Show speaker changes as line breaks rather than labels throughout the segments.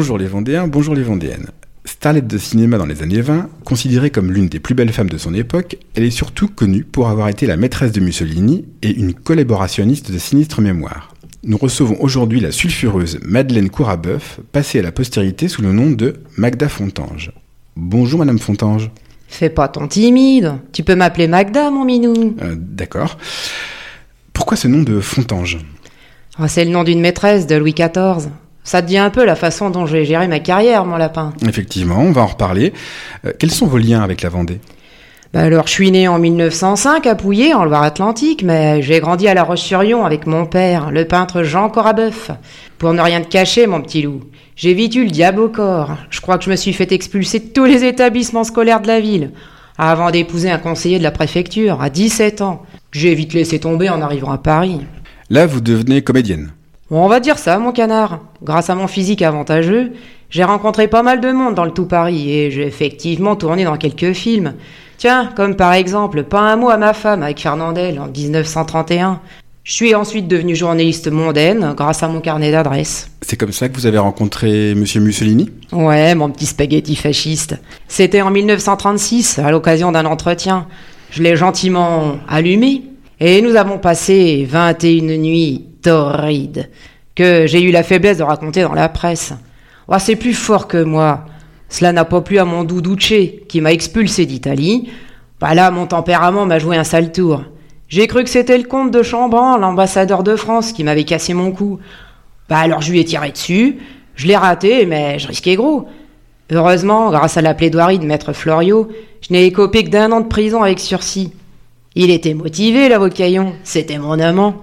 Bonjour les Vendéens, bonjour les Vendéennes. Starlette de cinéma dans les années 20, considérée comme l'une des plus belles femmes de son époque, elle est surtout connue pour avoir été la maîtresse de Mussolini et une collaborationniste de sinistre mémoire. Nous recevons aujourd'hui la sulfureuse Madeleine Courabeuf, passée à la postérité sous le nom de Magda Fontange. Bonjour Madame Fontange.
Fais pas ton timide. Tu peux m'appeler Magda, mon minou.
Euh, D'accord. Pourquoi ce nom de Fontange
Ah, c'est le nom d'une maîtresse de Louis XIV. Ça te dit un peu la façon dont j'ai géré ma carrière, mon lapin.
Effectivement, on va en reparler. Euh, quels sont vos liens avec la Vendée?
Bah alors, je suis né en 1905 à Pouillé, en Loire-Atlantique, mais j'ai grandi à La Roche-sur-Yon avec mon père, le peintre Jean Corabeuf. Pour ne rien te cacher, mon petit loup, j'ai vite eu le diable au corps. Je crois que je me suis fait expulser de tous les établissements scolaires de la ville, avant d'épouser un conseiller de la préfecture, à 17 ans. J'ai vite laissé tomber en arrivant à Paris.
Là, vous devenez comédienne.
Bon, on va dire ça, mon canard. Grâce à mon physique avantageux, j'ai rencontré pas mal de monde dans le tout Paris et j'ai effectivement tourné dans quelques films. Tiens, comme par exemple Pas un mot à ma femme avec Fernandel en 1931. Je suis ensuite devenu journaliste mondaine grâce à mon carnet d'adresses.
C'est comme ça que vous avez rencontré Monsieur Mussolini?
Ouais, mon petit spaghetti fasciste. C'était en 1936, à l'occasion d'un entretien. Je l'ai gentiment allumé et nous avons passé 21 nuits torrides que j'ai eu la faiblesse de raconter dans la presse. Oh, c'est plus fort que moi. Cela n'a pas plu à mon doudouché qui m'a expulsé d'Italie. Bah là, mon tempérament m'a joué un sale tour. J'ai cru que c'était le comte de Chambran, l'ambassadeur de France, qui m'avait cassé mon cou. Bah alors je lui ai tiré dessus, je l'ai raté, mais je risquais gros. Heureusement, grâce à la plaidoirie de maître Florio, je n'ai écopé que d'un an de prison avec sursis. Il était motivé, l'avocaillon, c'était mon amant.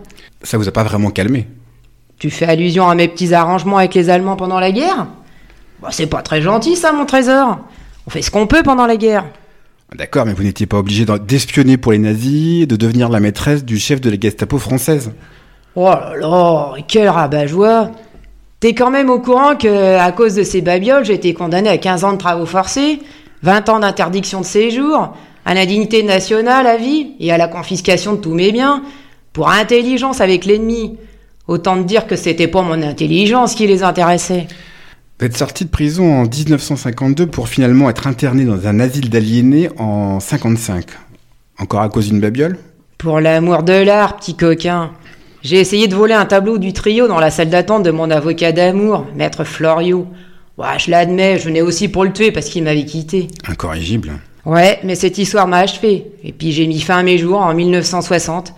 Ça vous a pas vraiment calmé
Tu fais allusion à mes petits arrangements avec les Allemands pendant la guerre? Bah, C'est pas très gentil ça, mon trésor. On fait ce qu'on peut pendant la guerre.
D'accord, mais vous n'étiez pas obligé d'espionner pour les nazis et de devenir la maîtresse du chef de la Gestapo française.
Oh là là, quel rabat-joie T'es quand même au courant que, à cause de ces babioles, j'ai été condamné à 15 ans de travaux forcés, 20 ans d'interdiction de séjour, à l'indignité nationale à vie et à la confiscation de tous mes biens, pour intelligence avec l'ennemi. Autant te dire que c'était pas mon intelligence qui les intéressait.
Vous êtes sorti de prison en 1952 pour finalement être interné dans un asile d'aliénés en 55. Encore à cause d'une babiole?
Pour l'amour de l'art, petit coquin. J'ai essayé de voler un tableau du trio dans la salle d'attente de mon avocat d'amour, maître Florio. Ouais, je l'admets, je venais aussi pour le tuer parce qu'il m'avait quitté.
Incorrigible.
Ouais, mais cette histoire m'a achevé. Et puis j'ai mis fin à mes jours en 1960.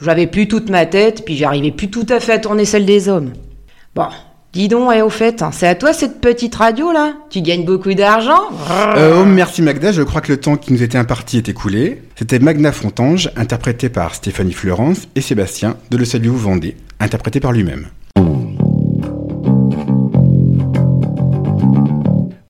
J'avais plus toute ma tête, puis j'arrivais plus tout à fait à tourner celle des hommes. Bon, dis donc, et au fait, c'est à toi cette petite radio là Tu gagnes beaucoup d'argent
euh, Oh merci Magda, je crois que le temps qui nous était imparti est écoulé. C'était Magna Fontange, interprété par Stéphanie Florence et Sébastien de Le Salut Vendée, interprété par lui-même.